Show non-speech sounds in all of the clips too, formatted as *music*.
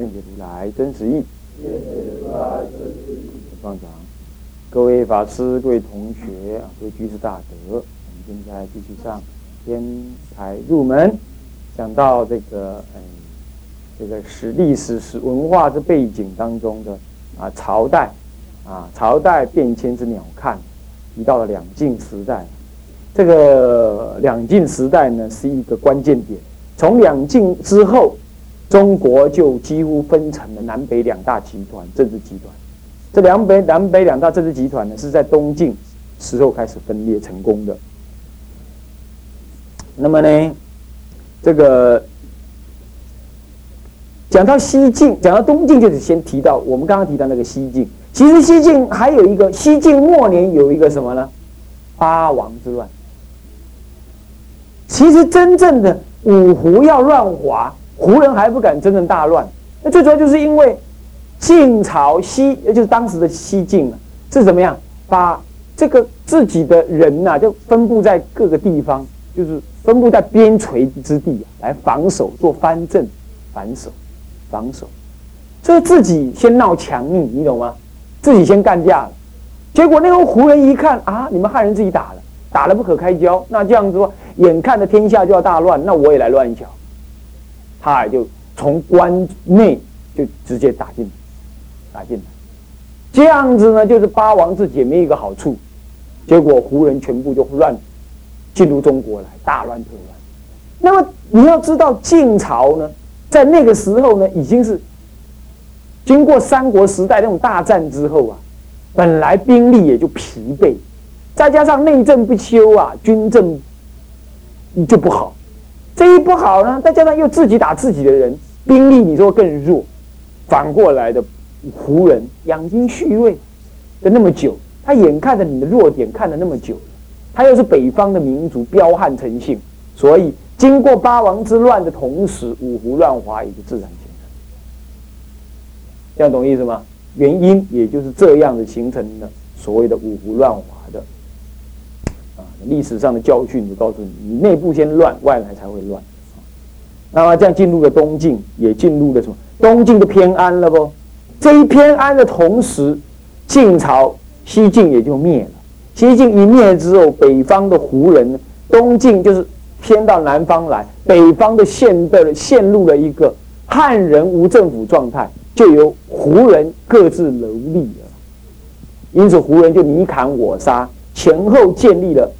愿解如来真实义。愿解如来真实义。放掌。各位法师、各位同学，各位居士大德，我们现在继续上天才入门，讲到这个嗯，这个史历史史文化之背景当中的啊朝代啊朝代变迁之鸟瞰，提到了两晋时代。这个两晋时代呢是一个关键点。从两晋之后，中国就几乎分成了南北两大集团政治集团。这两北南北两大政治集团呢，是在东晋时候开始分裂成功的。那么呢，这个讲到西晋，讲到东晋，就是先提到我们刚刚提到那个西晋。其实西晋还有一个西晋末年有一个什么呢？八王之乱。其实真正的五胡要乱华，胡人还不敢真正大乱。那最主要就是因为。晋朝西，也就是当时的西晋啊，是怎么样？把这个自己的人呐，就分布在各个地方，就是分布在边陲之地，来防守，做藩镇，防守，防守。这自己先闹强逆，你懂吗？自己先干架了。结果那个胡人一看啊，你们汉人自己打了，打了不可开交，那这样子说，眼看着天下就要大乱，那我也来乱一脚。他也就从关内就直接打进。打进来，这样子呢，就是八王之解没一个好处，结果胡人全部就乱进入中国来，大乱特乱。那么你要知道，晋朝呢，在那个时候呢，已经是经过三国时代那种大战之后啊，本来兵力也就疲惫，再加上内政不修啊，军政就不好。这一不好呢，再加上又自己打自己的人，兵力你说更弱，反过来的。胡人养精蓄锐的那么久，他眼看着你的弱点看了那么久，他又是北方的民族，彪悍成性，所以经过八王之乱的同时，五胡乱华也就自然形成。这样懂意思吗？原因也就是这样的形成的所谓的五胡乱华，历史上的教训就告诉你：你内部先乱，外来才会乱。那么这样进入了东晋，也进入了什么？东晋的偏安了不？这一偏安的同时，晋朝西晋也就灭了。西晋一灭之后，北方的胡人，东晋就是偏到南方来，北方的陷的陷入了一个汉人无政府状态，就由胡人各自蹂躏了。因此，胡人就你砍我杀，前后建立了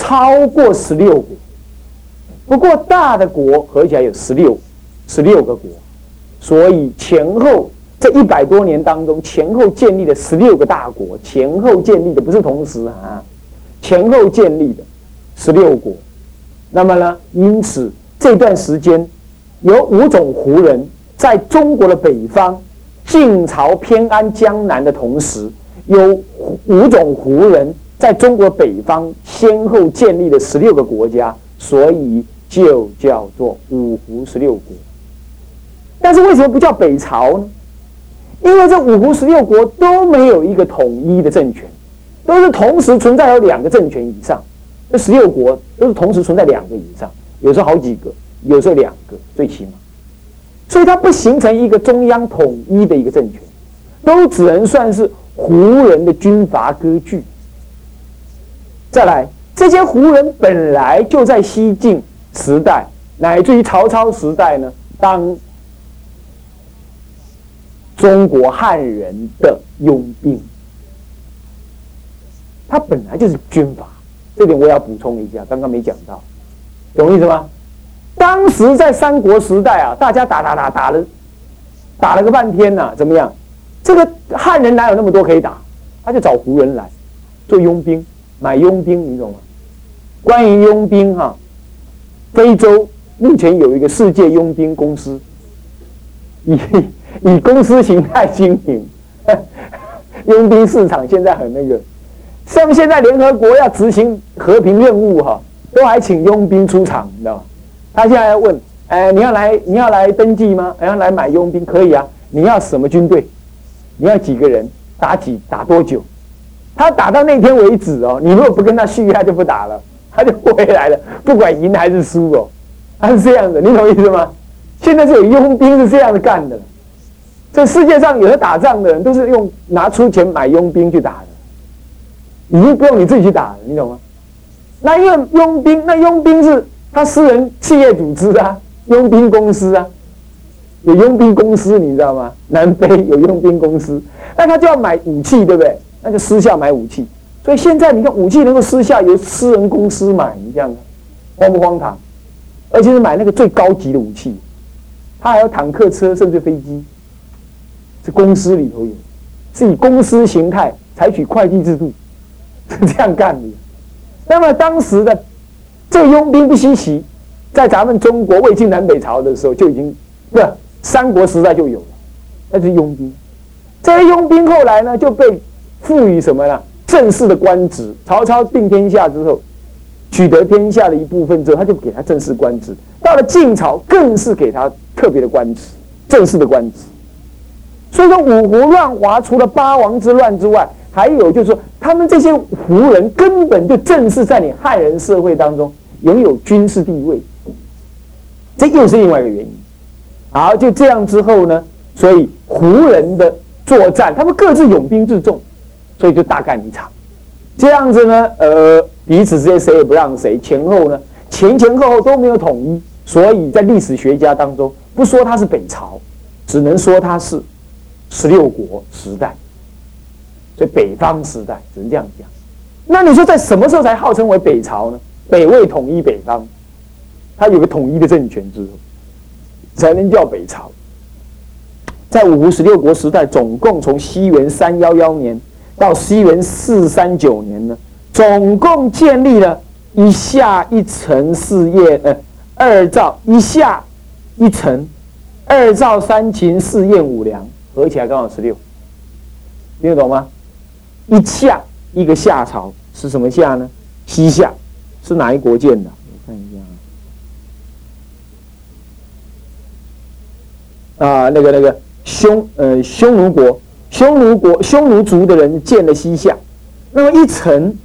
超过十六国。不过，大的国合起来有十六十六个国，所以前后。这一百多年当中，前后建立了十六个大国，前后建立的不是同时啊，前后建立的十六国。那么呢，因此这段时间有五种胡人在中国的北方，晋朝偏安江南的同时，有五种胡人在中国北方先后建立了十六个国家，所以就叫做五胡十六国。但是为什么不叫北朝呢？因为这五胡十六国都没有一个统一的政权，都是同时存在有两个政权以上。这十六国都是同时存在两个以上，有时候好几个，有时候两个，最起码。所以它不形成一个中央统一的一个政权，都只能算是胡人的军阀割据。再来，这些胡人本来就在西晋时代，乃至于曹操时代呢，当。中国汉人的佣兵，他本来就是军阀，这点我要补充一下，刚刚没讲到，懂意思吗？当时在三国时代啊，大家打打打打了，打了个半天呐，怎么样？这个汉人哪有那么多可以打？他就找胡人来做佣兵，买佣兵，你懂吗？关于佣兵哈，非洲目前有一个世界佣兵公司，以。以公司形态经营，*laughs* 佣兵市场现在很那个，像现在联合国要执行和平任务哈，都还请佣兵出场，你知道吗？他现在要问，哎，你要来你要来登记吗？要来买佣兵可以啊？你要什么军队？你要几个人？打几打多久？他打到那天为止哦。你如果不跟他续约，他就不打了，*laughs* 他就回来了，不管赢还是输哦。他是这样的，你懂意思吗？现在是有佣兵是这样子干的。这世界上有的打仗的人都是用拿出钱买佣兵去打的，已经不用你自己去打了，你懂吗？那因为佣兵，那佣兵是他私人企业组织啊，佣兵公司啊，有佣兵公司，你知道吗？南非有佣兵公司，那他就要买武器，对不对？那就私下买武器。所以现在你看，武器能够私下由私人公司买，你这样荒不荒唐？而且是买那个最高级的武器，他还有坦克车，甚至飞机。是公司里头有，是以公司形态采取会计制度，是这样干的。那么当时的这佣兵不稀奇，在咱们中国魏晋南北朝的时候就已经，不三国时代就有了，那是佣兵。这些佣兵后来呢就被赋予什么呢？正式的官职。曹操定天下之后，取得天下的一部分之后，他就给他正式官职。到了晋朝，更是给他特别的官职，正式的官职。所以说五胡乱华，除了八王之乱之外，还有就是说，他们这些胡人根本就正式在你汉人社会当中拥有军事地位，这又是另外一个原因。好，就这样之后呢，所以胡人的作战，他们各自拥兵自重，所以就大干一场。这样子呢，呃，彼此之间谁也不让谁，前后呢前前后后都没有统一，所以在历史学家当中，不说他是北朝，只能说他是。十六国时代，所以北方时代只能这样讲。那你说在什么时候才号称为北朝呢？北魏统一北方，它有个统一的政权之后，才能叫北朝。在五胡十六国时代，总共从西元三幺幺年到西元四三九年呢，总共建立了一下一城四宴，呃，二赵一下一城，二赵三秦四燕五梁。合起来刚好十六，听得懂吗？一夏一个夏朝是什么夏呢？西夏是哪一国建的？我看一下啊啊，那个那个匈呃匈奴国，匈奴国匈奴族的人建了西夏，那么一陈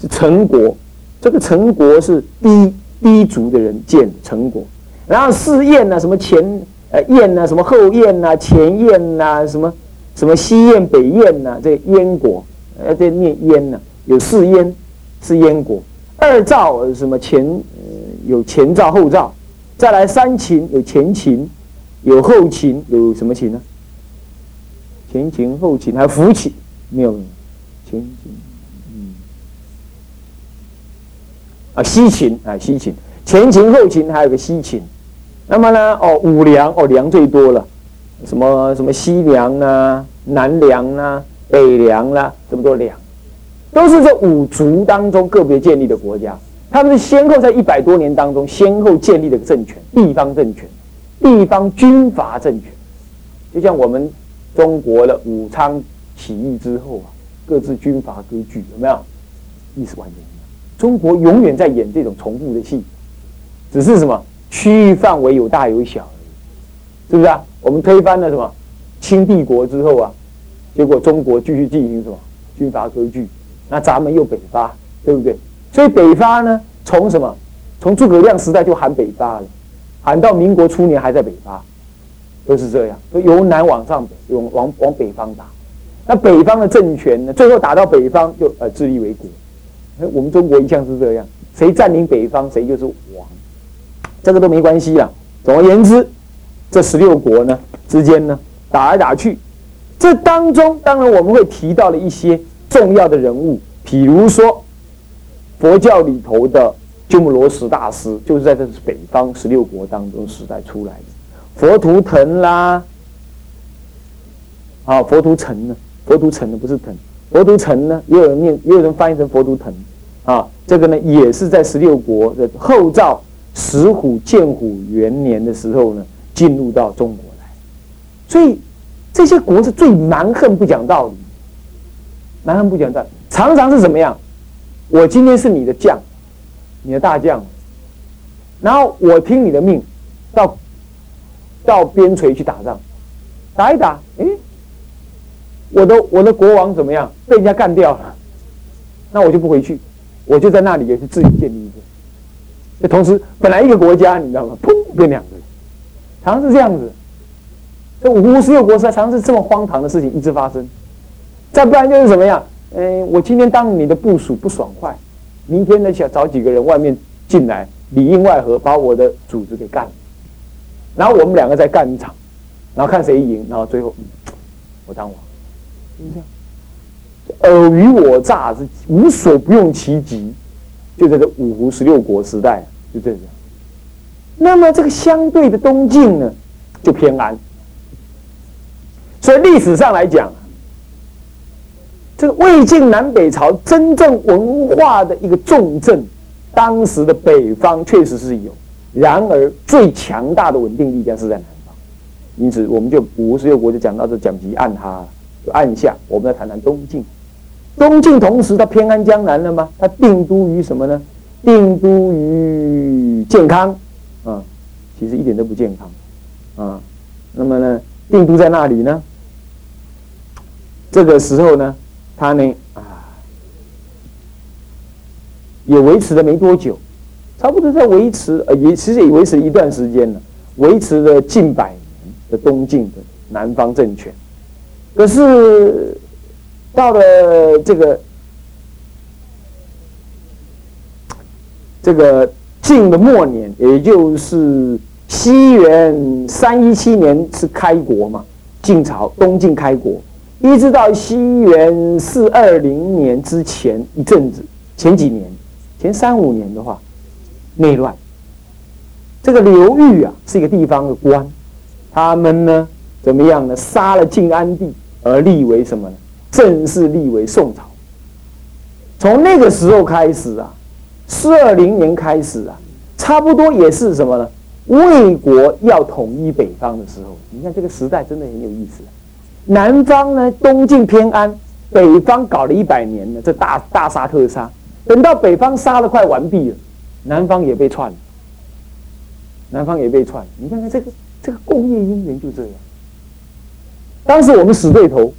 是陈国，这个陈国是低低族的人建陈国，然后四燕呢，什么前。呃，燕呐，什么后燕呐，前燕呐，什么什么西燕、北燕呐，这燕国，呃，这念燕呐，有四燕，是燕国。二赵什么前，呃，有前赵、后赵，再来三秦，有前秦，有后秦，有什么秦呢？前秦、后秦，还有伏秦，没有？前秦，嗯，啊，西秦啊，西秦，前秦、后秦，还有个西秦。那么呢？哦，五梁哦，梁最多了，什么什么西梁啊、南梁啊、北梁啦，这么多梁，都是这五族当中个别建立的国家。他们是先后在一百多年当中，先后建立的政权，地方政权，地方军阀政权。就像我们中国的武昌起义之后啊，各自军阀割据，有没有？意思完全一样。中国永远在演这种重复的戏，只是什么？区域范围有大有小而已，是不是啊？我们推翻了什么清帝国之后啊，结果中国继续进行什么军阀割据，那咱们又北伐，对不对？所以北伐呢，从什么？从诸葛亮时代就喊北伐了，喊到民国初年还在北伐，都是这样，由南往上北，往往往北方打。那北方的政权呢，最后打到北方就呃自立为国。我们中国一向是这样，谁占领北方，谁就是王。这个都没关系啊。总而言之，这十六国呢之间呢打来打去，这当中当然我们会提到了一些重要的人物，比如说佛教里头的鸠摩罗什大师，就是在这北方十六国当中时代出来的。佛图腾啦，啊，佛图腾呢？佛图腾呢？不是腾，佛图腾呢？也有人念，也有人翻译成佛图腾啊。这个呢，也是在十六国的后赵。石虎建虎元年的时候呢，进入到中国来，所以这些国是最蛮横不讲道理，蛮横不讲道理，常常是怎么样？我今天是你的将，你的大将，然后我听你的命，到到边陲去打仗，打一打，哎，我的我的国王怎么样？被人家干掉了，那我就不回去，我就在那里也是自己建立一个。那同时，本来一个国家，你知道吗？砰，变两个，常常是这样子。这五湖十六国是常常是这么荒唐的事情一直发生。再不然就是怎么样？嗯，我今天当你的部署不爽快，明天呢想找几个人外面进来里应外合把我的组织给干了，然后我们两个再干一场，然后看谁赢，然后最后我当王，就这样，尔虞我诈是无所不用其极，就在这五胡十六国时代就这样。那么这个相对的东晋呢，就偏安，所以历史上来讲。这个魏晋南北朝真正文化的一个重镇，当时的北方确实是有，然而最强大的稳定力量是在南方，因此我们就五十六国就讲到这，讲及按哈，就按下，我们来谈谈东晋。东晋同时它偏安江南了吗？它定都于什么呢？定都于健康，啊，其实一点都不健康，啊，那么呢，定都在那里呢？这个时候呢？他呢啊，也维持了没多久，差不多在维持呃也其实也维持一段时间了，维持了近百年的东晋的南方政权。可是到了这个这个晋的末年，也就是西元三一七年是开国嘛，晋朝东晋开国。一直到西元四二零年之前一阵子，前几年，前三五年的话，内乱。这个刘裕啊，是一个地方的官，他们呢怎么样呢？杀了晋安帝，而立为什么呢？正式立为宋朝。从那个时候开始啊，四二零年开始啊，差不多也是什么呢？魏国要统一北方的时候，你看这个时代真的很有意思。南方呢，东晋偏安，北方搞了一百年呢，这大大杀特杀。等到北方杀的快完毕了，南方也被串了，南方也被串。你看看这个这个工业姻缘就这样。当时我们死对头，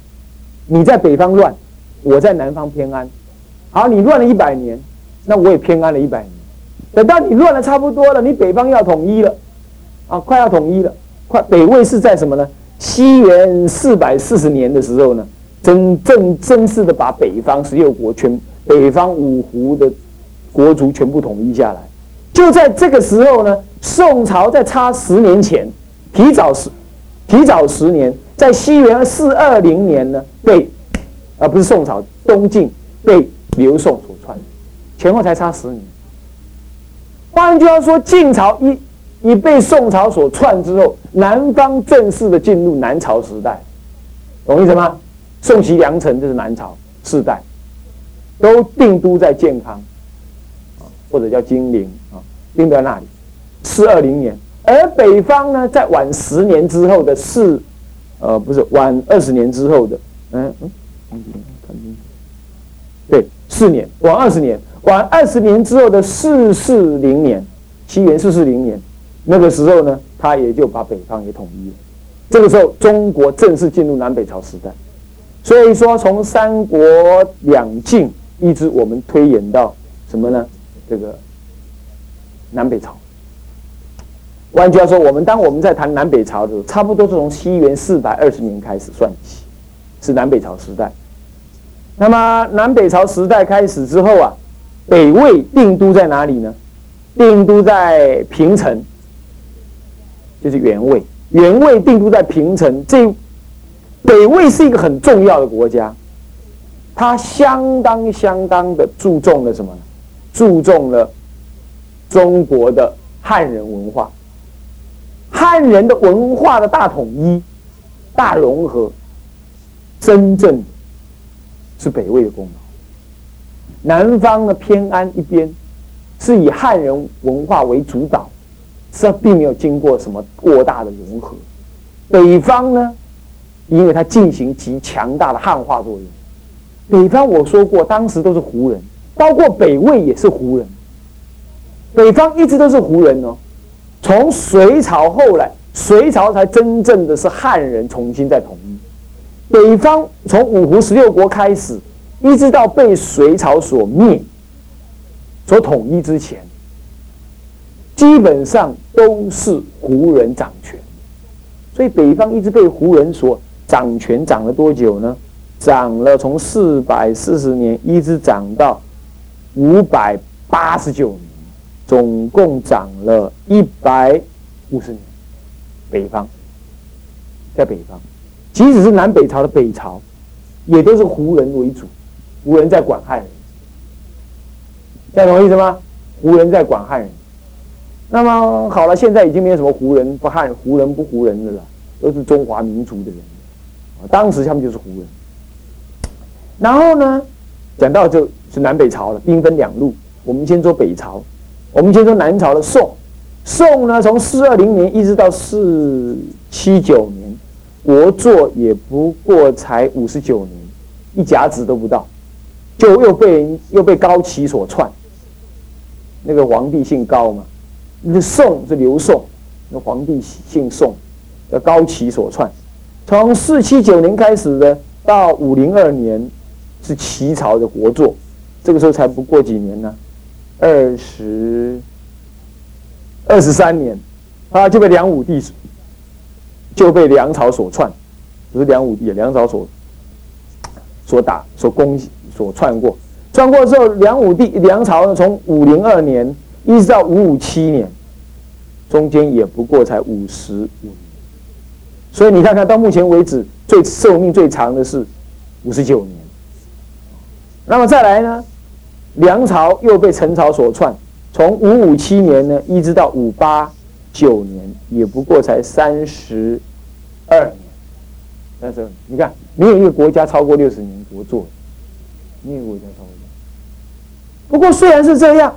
你在北方乱，我在南方偏安。好，你乱了一百年，那我也偏安了一百年。等到你乱的差不多了，你北方要统一了，啊，快要统一了，快北魏是在什么呢？西元四百四十年的时候呢，真正正式的把北方十六国全北方五胡的国族全部统一下来。就在这个时候呢，宋朝在差十年前，提早十提早十年，在西元四二零年呢，被而不是宋朝东晋被刘宋所篡，前后才差十年。换句话说，晋朝一。已被宋朝所篡之后，南方正式的进入南朝时代，懂意思吗？宋齐梁陈就是南朝世代，都定都在建康，或者叫金陵啊，定在那里。四二零年，而北方呢，在晚十年之后的四，呃，不是晚二十年之后的，嗯嗯，对，四年，晚二十年，晚二十年之后的四四零年，西元四四零年。那个时候呢，他也就把北方也统一了。这个时候，中国正式进入南北朝时代。所以说，从三国两晋一直我们推演到什么呢？这个南北朝。换句话说，我们当我们在谈南北朝的时候，差不多是从西元四百二十年开始算起，是南北朝时代。那么南北朝时代开始之后啊，北魏定都在哪里呢？定都在平城。就是元魏，元魏定都在平城。这北魏是一个很重要的国家，它相当相当的注重了什么？注重了中国的汉人文化，汉人的文化的大统一、大融合，真正是北魏的功劳。南方的偏安一边，是以汉人文化为主导。这并没有经过什么过大的融合。北方呢，因为它进行极强大的汉化作用。北方我说过，当时都是胡人，包括北魏也是胡人。北方一直都是胡人哦，从隋朝后来，隋朝才真正的是汉人重新再统一。北方从五胡十六国开始，一直到被隋朝所灭、所统一之前，基本上都是胡人掌权。所以北方一直被胡人所掌权，掌了多久呢？涨了，从四百四十年一直涨到五百八十九年，总共长了一百五十年。北方，在北方，即使是南北朝的北朝，也都是胡人为主，胡人在管汉人，这样懂意思吗？胡人在管汉人。那么好了，现在已经没有什么胡人不汉、胡人不胡人的了，都是中华民族的人。当时他们就是胡人。然后呢，讲到就是南北朝的，兵分两路。我们先说北朝，我们先说南朝的宋。宋呢，从四二零年一直到四七九年，国祚也不过才五十九年，一甲子都不到，就又被又被高齐所篡。那个皇帝姓高嘛，那宋是刘宋，那皇帝姓宋，叫高齐所篡。从四七九年开始呢，到五零二年。是齐朝的国祚，这个时候才不过几年呢，二十二十三年，啊，就被梁武帝就被梁朝所篡，不是梁武帝，梁朝所所打、所攻、所篡过。篡过之后，梁武帝、梁朝呢，从五零二年一直到五五七年，中间也不过才五十五年。所以你看看到目前为止，最寿命最长的是五十九年。那么再来呢？梁朝又被陈朝所篡，从五五七年呢，一直到五八九年，也不过才三十二年。但是你看，没有一个国家超过六十年国祚，没有国家超过年。不过虽然是这样，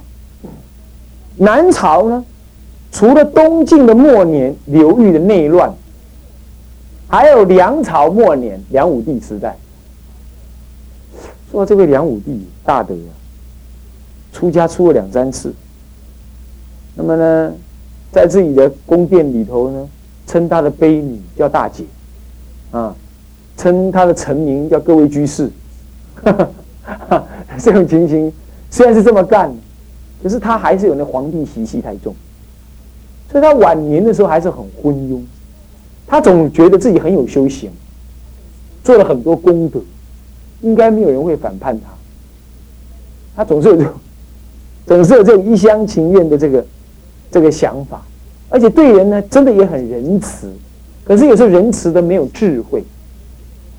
南朝呢，除了东晋的末年刘裕的内乱，还有梁朝末年梁武帝时代。说这位梁武帝大德啊，出家出了两三次。那么呢，在自己的宫殿里头呢，称他的婢女叫大姐，啊，称他的臣民叫各位居士。*laughs* 这种情形虽然是这么干，可是他还是有那皇帝习气太重，所以他晚年的时候还是很昏庸。他总觉得自己很有修行，做了很多功德。应该没有人会反叛他，他总是有这种，总是有这种一厢情愿的这个这个想法，而且对人呢，真的也很仁慈，可是有时候仁慈的没有智慧。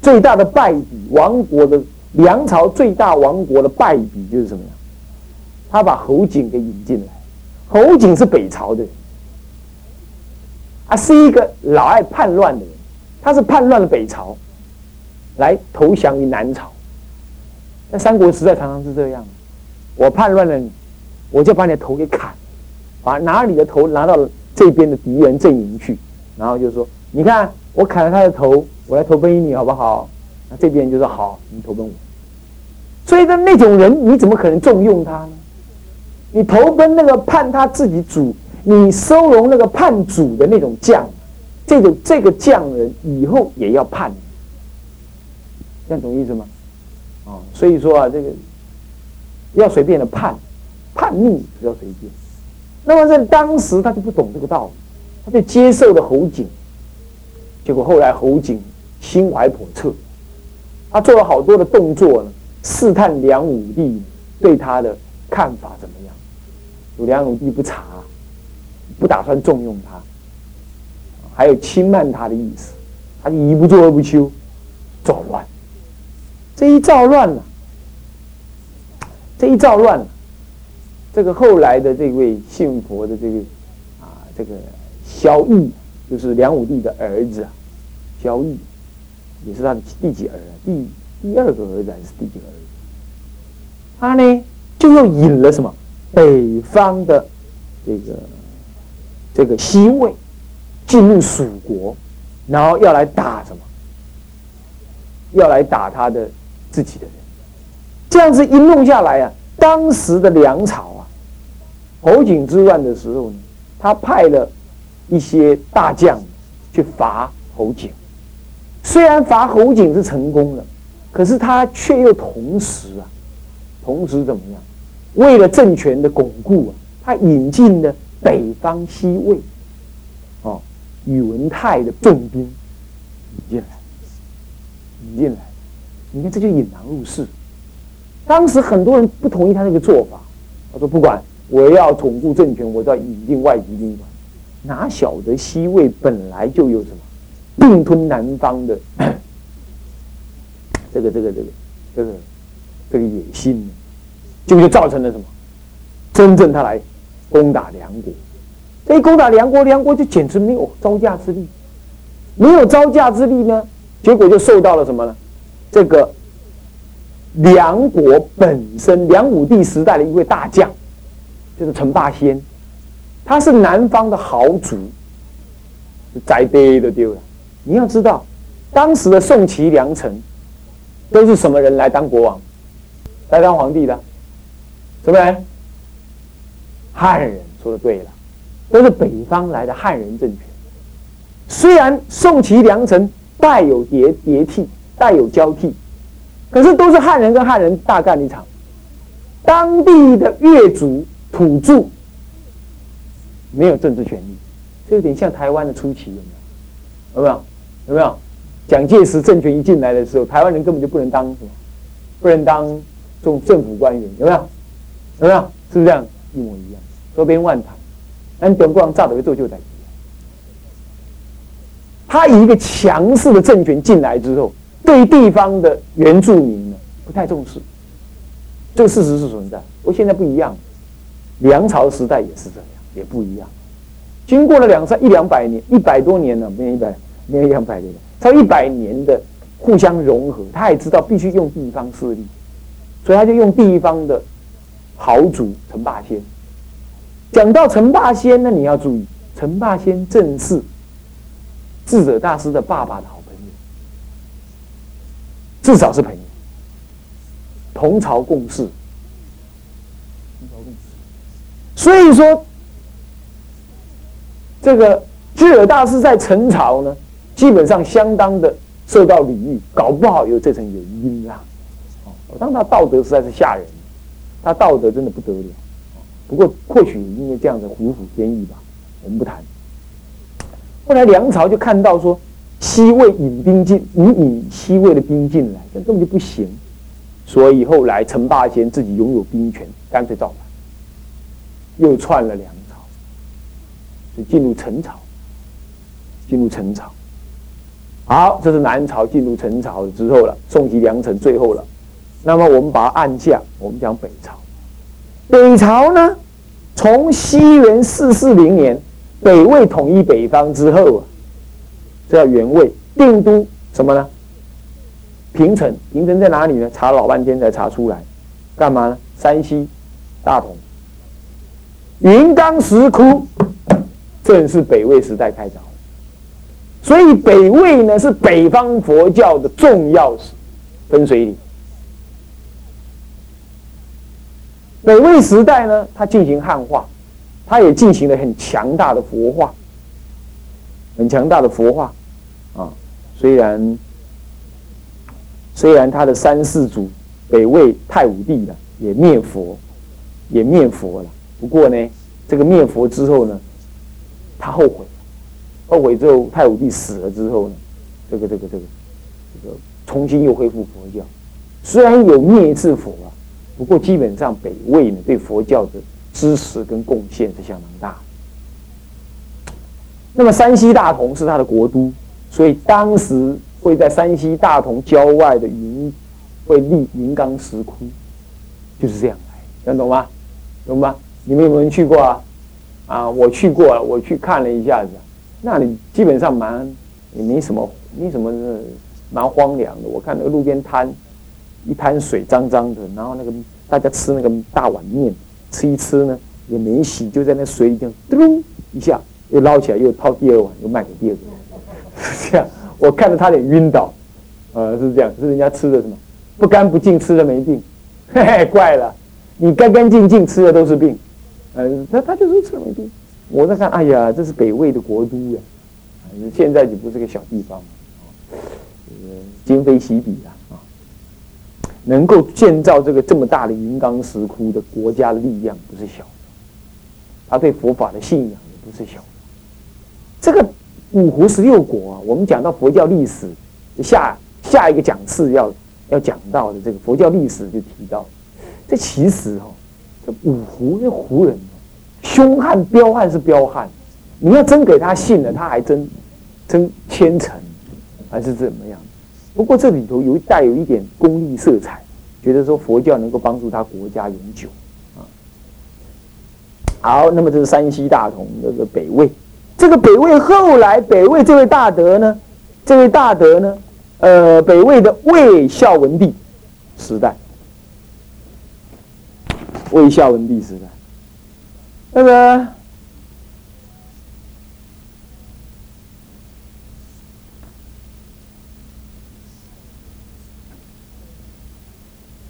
最大的败笔，亡国的梁朝最大亡国的败笔就是什么呀？他把侯景给引进来，侯景是北朝的人，啊，是一个老爱叛乱的人，他是叛乱了北朝，来投降于南朝。那三国时代常常是这样，我叛乱了你，我就把你的头给砍，把拿你的头拿到这边的敌人阵营去，然后就说：你看我砍了他的头，我来投奔你好不好？那这边就说：好，你投奔我。所以呢，那种人你怎么可能重用他呢？你投奔那个叛他自己主，你收容那个叛主的那种将，这种这个将人以后也要叛你，这样懂意思吗？啊，所以说啊，这个要随便的叛叛逆比较随便。那么在当时他就不懂这个道理，他就接受了侯景。结果后来侯景心怀叵测，他做了好多的动作呢，试探梁武帝对他的看法怎么样。有梁武帝不查，不打算重用他，还有轻慢他的意思，他就一不做二不休，造乱。这一造乱了，这一造乱了，这个后来的这位信佛的这个啊，这个萧绎，就是梁武帝的儿子啊，萧绎也是他的第几儿啊？第第二个儿子还是第几个儿子？他呢，就又引了什么北方的这个这个西魏进入蜀国，然后要来打什么要来打他的自己的人。这样子一弄下来啊，当时的梁朝，侯景之乱的时候呢，他派了一些大将去伐侯景。虽然伐侯景是成功了，可是他却又同时啊，同时怎么样？为了政权的巩固啊，他引进了北方西魏，哦，宇文泰的重兵引进来，引进来，你看这就引狼入室。当时很多人不同意他那个做法，他说：“不管我要巩固政权，我都要引进外籍兵团。”哪晓得西魏本来就有什么并吞南方的 *coughs* 这个这个这个这个这个野心呢？就就造成了什么？真正他来攻打梁国，这一攻打梁国，梁国就简直没有招架之力，没有招架之力呢，结果就受到了什么呢？这个。梁国本身，梁武帝时代的一位大将，就是陈霸先，他是南方的豪族，栽堆都丢了。你要知道，当时的宋齐梁陈都是什么人来当国王，来当皇帝的？什么人？汉人。说的对了，都是北方来的汉人政权。虽然宋齐梁陈带有叠叠替，带有交替。可是都是汉人跟汉人大干一场，当地的越族土著没有政治权利，这有点像台湾的初期，有没有？有没有？有没有？蒋介石政权一进来的时候，台湾人根本就不能当什么，不能当这种政府官员，有没有？有没有？是不是这样？一模一样，河边万谈，但中国人炸的做就在。他以一个强势的政权进来之后。对地方的原住民呢，不太重视，这个事实是存在。我现在不一样，梁朝时代也是这样，也不一样。经过了两三一两百年，一百多年了，没有一百，没有一两百年，超一百年的互相融合，他也知道必须用地方势力，所以他就用地方的豪族陈霸先。讲到陈霸先呢，你要注意，陈霸先正是智者大师的爸爸的好朋友。至少是朋友，同朝共事，同朝共事。所以说，这个智尔大师在陈朝呢，基本上相当的受到礼遇，搞不好有这层原因啊。哦，当他道德实在是吓人，他道德真的不得了。不过或许因为这样子虎虎添翼吧，我们不谈。后来梁朝就看到说。西魏引兵进，你引西魏的兵进来，这根本就不行。所以后来陈霸先自己拥有兵权，干脆造反，又篡了梁朝，就进入陈朝。进入陈朝，好，这是南朝进入陈朝之后了，宋齐梁陈最后了。那么我们把它按下，我们讲北朝。北朝呢，从西元四四零年北魏统一北方之后啊。这叫元位定都什么呢？平城，平城在哪里呢？查老半天才查出来，干嘛呢？山西大同，云冈石窟，正是北魏时代开凿。所以北魏呢是北方佛教的重要分水岭。北魏时代呢，它进行汉化，它也进行了很强大的佛化。很强大的佛化，啊，虽然虽然他的三世祖北魏太武帝了也灭佛，也灭佛了，不过呢，这个灭佛之后呢，他后悔，后悔之后太武帝死了之后呢，这个这个这个这个重新又恢复佛教，虽然有灭一次佛啊，不过基本上北魏呢对佛教的支持跟贡献是相当大。那么山西大同是他的国都，所以当时会在山西大同郊外的云会立云冈石窟，就是这样来，能懂吗？懂吗？你们有没有人去过啊？啊，我去过了，我去看了一下子，那里基本上蛮也没什么，没什么，蛮荒凉的。我看那个路边摊，一滩水脏脏的，然后那个大家吃那个大碗面，吃一吃呢也没洗，就在那水里这样咚一下。又捞起来，又掏第二碗，又卖给第二个人，*laughs* 这样我看着他点晕倒，呃，是这样，是人家吃的什么不干不净，吃的没病，嘿嘿，怪了，你干干净净吃的都是病，呃，他他就说吃了没病。我在看，哎呀，这是北魏的国都呀，现在就不是个小地方，呃，今非昔比啊，啊，能够建造这个这么大的云冈石窟的国家的力量不是小，他对佛法的信仰也不是小，这个五胡十六国啊，我们讲到佛教历史下下一个讲次要要讲到的这个佛教历史就提到，这其实哈，这五胡那胡人。凶悍彪悍是彪悍，你要真给他信了，他还真真虔诚，还是怎么样？不过这里头有带有一点功利色彩，觉得说佛教能够帮助他国家永久啊。好，那么这是山西大同这个北魏，这个北魏后来北魏这位大德呢，这位大德呢，呃，北魏的魏孝文帝时代，魏孝文帝时代。那个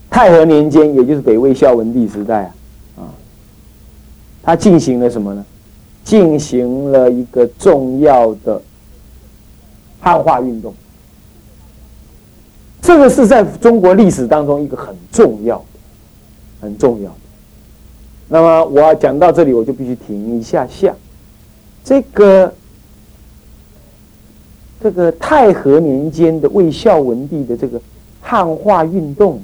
太和年间，也就是北魏孝文帝时代啊，啊，他进行了什么呢？进行了一个重要的汉化运动。这个是在中国历史当中一个很重要的、很重要的。那么我要讲到这里，我就必须停一下下。这个这个太和年间的魏孝文帝的这个汉化运动。